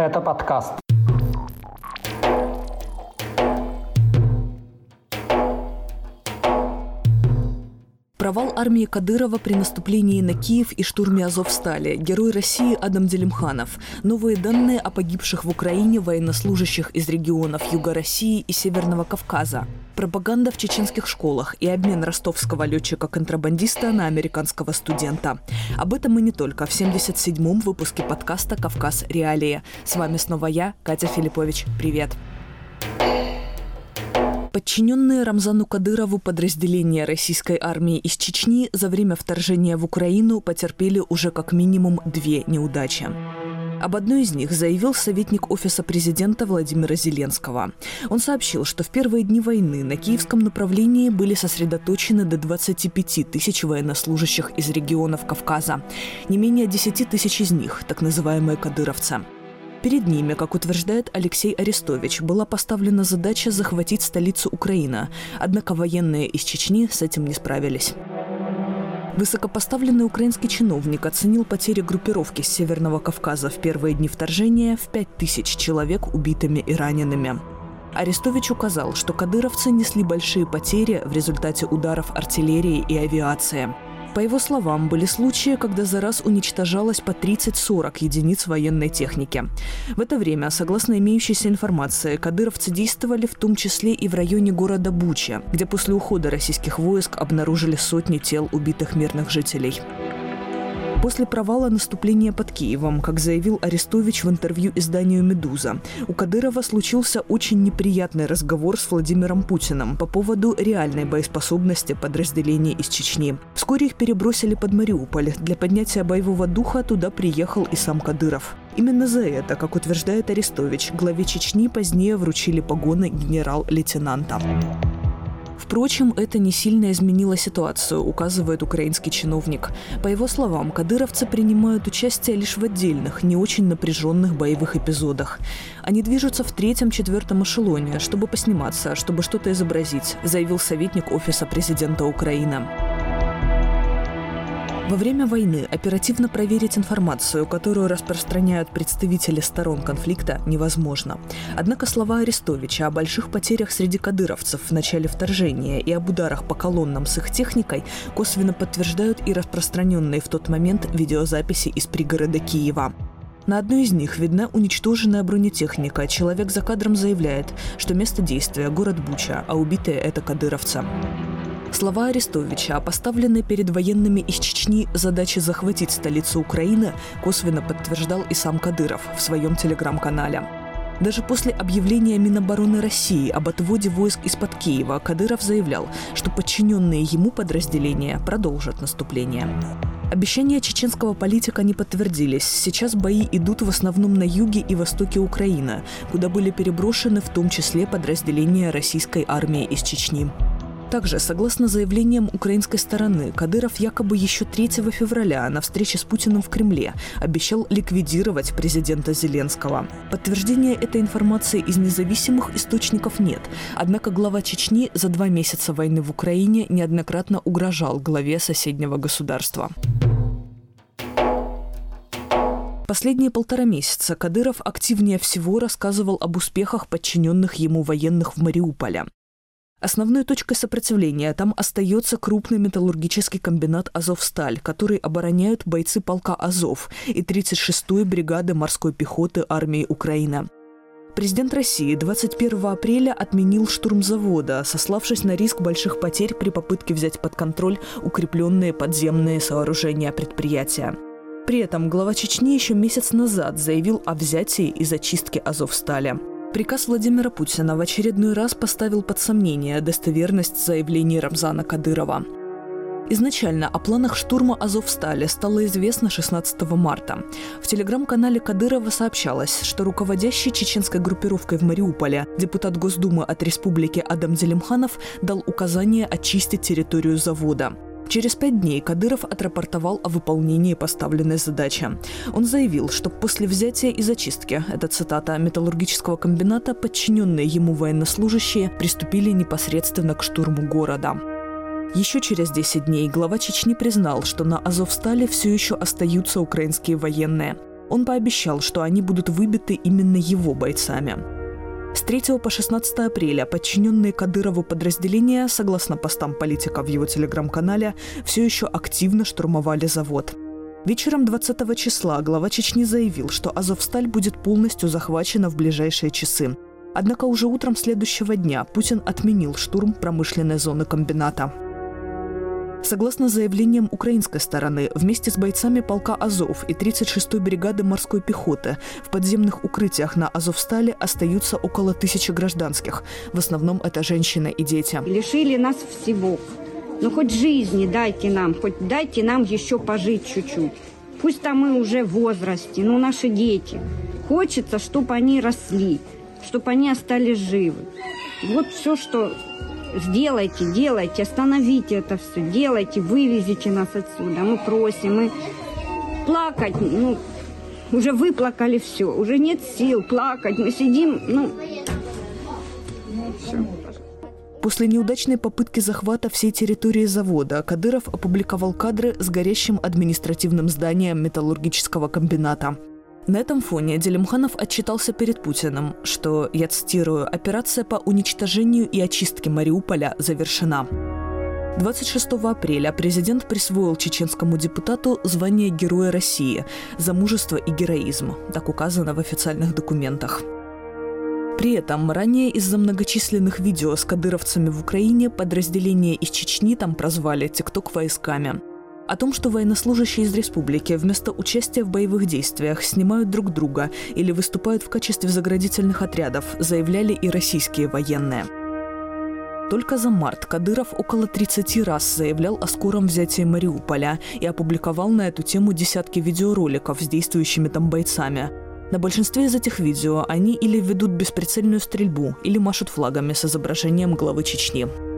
Гэта падкаст. Провал армии Кадырова при наступлении на Киев и штурме Азовстали. Герой России Адам Делимханов. Новые данные о погибших в Украине военнослужащих из регионов Юга России и Северного Кавказа. Пропаганда в чеченских школах и обмен ростовского летчика-контрабандиста на американского студента. Об этом и не только в 77-м выпуске подкаста «Кавказ. Реалии». С вами снова я, Катя Филиппович. Привет. Подчиненные Рамзану Кадырову подразделения российской армии из Чечни за время вторжения в Украину потерпели уже как минимум две неудачи. Об одной из них заявил советник Офиса президента Владимира Зеленского. Он сообщил, что в первые дни войны на киевском направлении были сосредоточены до 25 тысяч военнослужащих из регионов Кавказа. Не менее 10 тысяч из них – так называемые кадыровцы. Перед ними, как утверждает Алексей Арестович, была поставлена задача захватить столицу Украины, однако военные из Чечни с этим не справились. Высокопоставленный украинский чиновник оценил потери группировки с Северного Кавказа в первые дни вторжения в 5000 человек убитыми и ранеными. Арестович указал, что кадыровцы несли большие потери в результате ударов артиллерии и авиации – по его словам, были случаи, когда за раз уничтожалось по 30-40 единиц военной техники. В это время, согласно имеющейся информации, кадыровцы действовали в том числе и в районе города Буча, где после ухода российских войск обнаружили сотни тел убитых мирных жителей. После провала наступления под Киевом, как заявил Арестович в интервью изданию «Медуза», у Кадырова случился очень неприятный разговор с Владимиром Путиным по поводу реальной боеспособности подразделений из Чечни. Вскоре их перебросили под Мариуполь. Для поднятия боевого духа туда приехал и сам Кадыров. Именно за это, как утверждает Арестович, главе Чечни позднее вручили погоны генерал-лейтенанта. Впрочем, это не сильно изменило ситуацию, указывает украинский чиновник. По его словам, кадыровцы принимают участие лишь в отдельных, не очень напряженных боевых эпизодах. Они движутся в третьем-четвертом эшелоне, чтобы посниматься, чтобы что-то изобразить, заявил советник Офиса президента Украины. Во время войны оперативно проверить информацию, которую распространяют представители сторон конфликта, невозможно. Однако слова Арестовича о больших потерях среди кадыровцев в начале вторжения и об ударах по колоннам с их техникой косвенно подтверждают и распространенные в тот момент видеозаписи из пригорода Киева. На одной из них видна уничтоженная бронетехника. Человек за кадром заявляет, что место действия – город Буча, а убитые – это кадыровцы. Слова Арестовича о поставленной перед военными из Чечни задаче захватить столицу Украины косвенно подтверждал и сам Кадыров в своем телеграм-канале. Даже после объявления Минобороны России об отводе войск из-под Киева Кадыров заявлял, что подчиненные ему подразделения продолжат наступление. Обещания чеченского политика не подтвердились. Сейчас бои идут в основном на юге и востоке Украины, куда были переброшены в том числе подразделения российской армии из Чечни. Также, согласно заявлениям украинской стороны, Кадыров якобы еще 3 февраля на встрече с Путиным в Кремле обещал ликвидировать президента Зеленского. Подтверждения этой информации из независимых источников нет. Однако глава Чечни за два месяца войны в Украине неоднократно угрожал главе соседнего государства. Последние полтора месяца Кадыров активнее всего рассказывал об успехах подчиненных ему военных в Мариуполе. Основной точкой сопротивления там остается крупный металлургический комбинат «Азовсталь», который обороняют бойцы полка «Азов» и 36-й бригады морской пехоты армии Украины. Президент России 21 апреля отменил штурм завода, сославшись на риск больших потерь при попытке взять под контроль укрепленные подземные сооружения предприятия. При этом глава Чечни еще месяц назад заявил о взятии и зачистке Азовстали. Приказ Владимира Путина в очередной раз поставил под сомнение достоверность заявлений Рамзана Кадырова. Изначально о планах штурма Азовстали стало известно 16 марта. В телеграм-канале Кадырова сообщалось, что руководящий чеченской группировкой в Мариуполе депутат Госдумы от республики Адам Делимханов дал указание очистить территорию завода. Через пять дней Кадыров отрапортовал о выполнении поставленной задачи. Он заявил, что после взятия и зачистки, это цитата, металлургического комбината, подчиненные ему военнослужащие приступили непосредственно к штурму города. Еще через 10 дней глава Чечни признал, что на Азовстале все еще остаются украинские военные. Он пообещал, что они будут выбиты именно его бойцами. С 3 по 16 апреля подчиненные Кадырову подразделения, согласно постам политика в его телеграм-канале, все еще активно штурмовали завод. Вечером 20 числа глава Чечни заявил, что Азовсталь будет полностью захвачена в ближайшие часы. Однако уже утром следующего дня Путин отменил штурм промышленной зоны комбината. Согласно заявлениям украинской стороны, вместе с бойцами полка «Азов» и 36-й бригады морской пехоты в подземных укрытиях на Азовстале остаются около тысячи гражданских. В основном это женщины и дети. Лишили нас всего. Ну хоть жизни дайте нам, хоть дайте нам еще пожить чуть-чуть. Пусть там мы уже в возрасте, но наши дети. Хочется, чтобы они росли, чтобы они остались живы. Вот все, что сделайте, делайте, остановите это все, делайте, вывезите нас отсюда. Мы просим, мы плакать, ну, уже выплакали все, уже нет сил плакать, мы сидим, ну, все. После неудачной попытки захвата всей территории завода Кадыров опубликовал кадры с горящим административным зданием металлургического комбината. На этом фоне Делимханов отчитался перед Путиным, что, я цитирую, «операция по уничтожению и очистке Мариуполя завершена». 26 апреля президент присвоил чеченскому депутату звание Героя России за мужество и героизм, так указано в официальных документах. При этом ранее из-за многочисленных видео с кадыровцами в Украине подразделения из Чечни там прозвали «Тикток войсками». О том, что военнослужащие из республики вместо участия в боевых действиях снимают друг друга или выступают в качестве заградительных отрядов, заявляли и российские военные. Только за март Кадыров около 30 раз заявлял о скором взятии Мариуполя и опубликовал на эту тему десятки видеороликов с действующими там бойцами. На большинстве из этих видео они или ведут бесприцельную стрельбу, или машут флагами с изображением главы Чечни.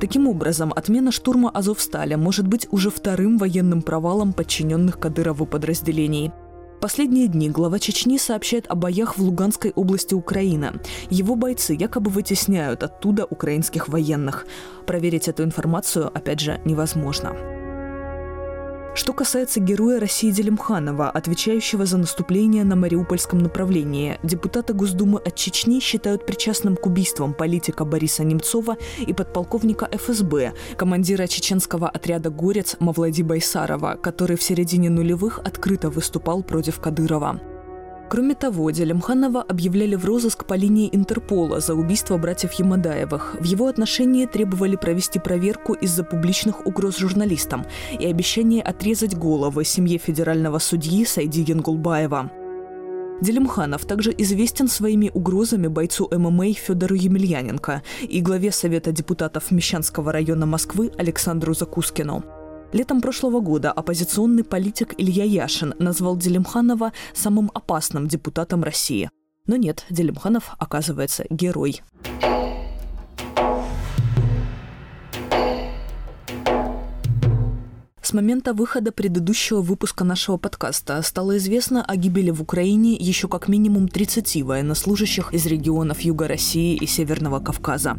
Таким образом, отмена штурма Азовсталя может быть уже вторым военным провалом подчиненных Кадырову подразделений. Последние дни глава Чечни сообщает о боях в Луганской области Украины. Его бойцы якобы вытесняют оттуда украинских военных. Проверить эту информацию, опять же, невозможно. Что касается героя России Делимханова, отвечающего за наступление на Мариупольском направлении, депутаты Госдумы от Чечни считают причастным к убийствам политика Бориса Немцова и подполковника ФСБ, командира чеченского отряда «Горец» Мавлади Байсарова, который в середине нулевых открыто выступал против Кадырова. Кроме того, Делимханова объявляли в розыск по линии Интерпола за убийство братьев Ямадаевых. В его отношении требовали провести проверку из-за публичных угроз журналистам и обещание отрезать головы семье федерального судьи Сайди Генгулбаева. Делимханов также известен своими угрозами бойцу ММА Федору Емельяненко и главе Совета депутатов Мещанского района Москвы Александру Закускину. Летом прошлого года оппозиционный политик Илья Яшин назвал Делимханова самым опасным депутатом России. Но нет, Делимханов, оказывается, герой. С момента выхода предыдущего выпуска нашего подкаста стало известно о гибели в Украине еще как минимум 30 военнослужащих из регионов Юга России и Северного Кавказа.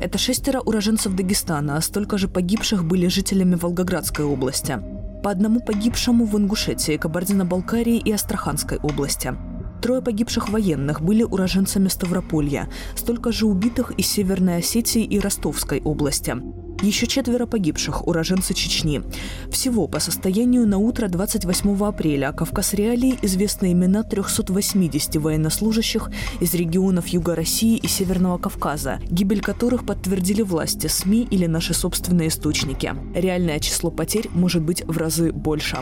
Это шестеро уроженцев Дагестана, а столько же погибших были жителями Волгоградской области. По одному погибшему в Ингушетии, Кабардино-Балкарии и Астраханской области. Трое погибших военных были уроженцами Ставрополья, столько же убитых из Северной Осетии и Ростовской области. Еще четверо погибших – уроженцы Чечни. Всего по состоянию на утро 28 апреля Кавказ Реалии известны имена 380 военнослужащих из регионов Юга России и Северного Кавказа, гибель которых подтвердили власти, СМИ или наши собственные источники. Реальное число потерь может быть в разы больше.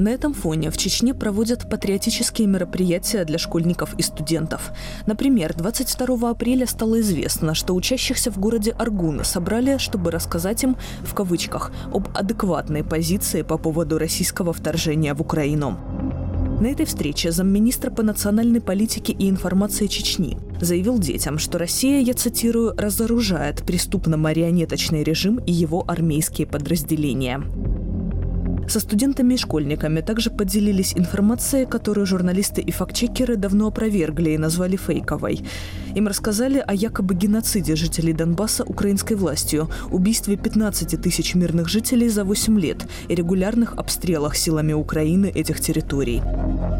На этом фоне в Чечне проводят патриотические мероприятия для школьников и студентов. Например, 22 апреля стало известно, что учащихся в городе Аргун собрали, чтобы рассказать им, в кавычках, об адекватной позиции по поводу российского вторжения в Украину. На этой встрече замминистра по национальной политике и информации Чечни заявил детям, что Россия, я цитирую, разоружает преступно-марионеточный режим и его армейские подразделения. Со студентами и школьниками также поделились информацией, которую журналисты и фактчекеры давно опровергли и назвали фейковой. Им рассказали о якобы геноциде жителей Донбасса украинской властью, убийстве 15 тысяч мирных жителей за 8 лет и регулярных обстрелах силами Украины этих территорий.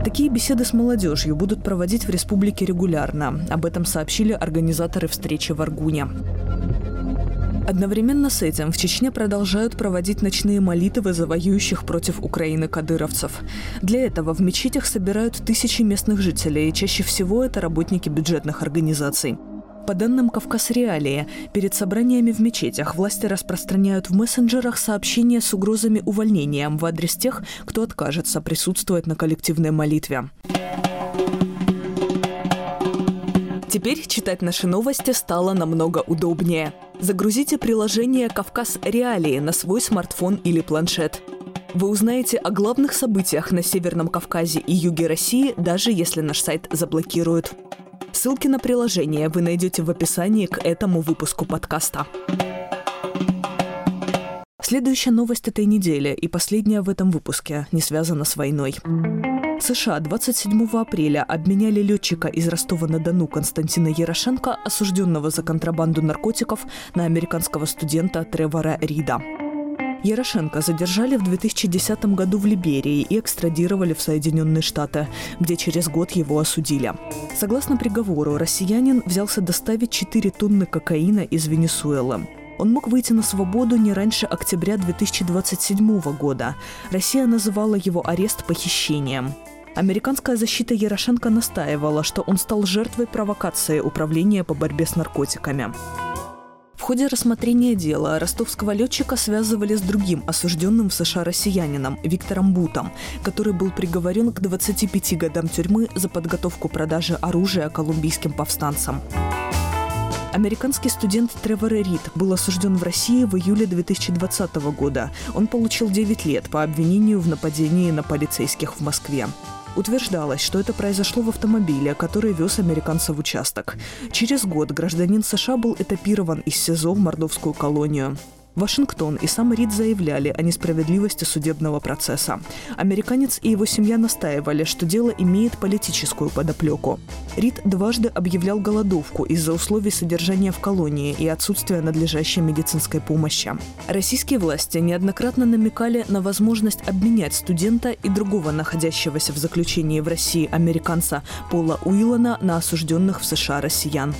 Такие беседы с молодежью будут проводить в республике регулярно. Об этом сообщили организаторы встречи в Аргуне. Одновременно с этим в Чечне продолжают проводить ночные молитвы за воюющих против Украины кадыровцев. Для этого в мечетях собирают тысячи местных жителей, и чаще всего это работники бюджетных организаций. По данным «Кавказ Реалии», перед собраниями в мечетях власти распространяют в мессенджерах сообщения с угрозами увольнением в адрес тех, кто откажется присутствовать на коллективной молитве. Теперь читать наши новости стало намного удобнее. Загрузите приложение «Кавказ Реалии» на свой смартфон или планшет. Вы узнаете о главных событиях на Северном Кавказе и юге России, даже если наш сайт заблокируют. Ссылки на приложение вы найдете в описании к этому выпуску подкаста. Следующая новость этой недели и последняя в этом выпуске не связана с войной. США 27 апреля обменяли летчика из Ростова-на-Дону Константина Ярошенко, осужденного за контрабанду наркотиков, на американского студента Тревора Рида. Ярошенко задержали в 2010 году в Либерии и экстрадировали в Соединенные Штаты, где через год его осудили. Согласно приговору, россиянин взялся доставить 4 тонны кокаина из Венесуэлы. Он мог выйти на свободу не раньше октября 2027 года. Россия называла его арест похищением. Американская защита Ярошенко настаивала, что он стал жертвой провокации Управления по борьбе с наркотиками. В ходе рассмотрения дела ростовского летчика связывали с другим осужденным в США россиянином Виктором Бутом, который был приговорен к 25 годам тюрьмы за подготовку продажи оружия колумбийским повстанцам. Американский студент Тревор Рид был осужден в России в июле 2020 года. Он получил 9 лет по обвинению в нападении на полицейских в Москве. Утверждалось, что это произошло в автомобиле, который вез американца в участок. Через год гражданин США был этапирован из СИЗО в мордовскую колонию. Вашингтон и сам Рид заявляли о несправедливости судебного процесса. Американец и его семья настаивали, что дело имеет политическую подоплеку. Рид дважды объявлял голодовку из-за условий содержания в колонии и отсутствия надлежащей медицинской помощи. Российские власти неоднократно намекали на возможность обменять студента и другого находящегося в заключении в России американца Пола Уиллана на осужденных в США россиян.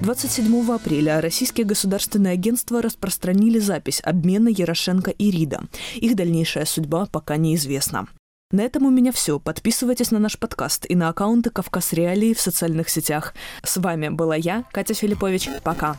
27 апреля российские государственные агентства распространили запись обмена Ярошенко и Рида. Их дальнейшая судьба пока неизвестна. На этом у меня все. Подписывайтесь на наш подкаст и на аккаунты Кавказ Реалии в социальных сетях. С вами была я, Катя Филиппович. Пока.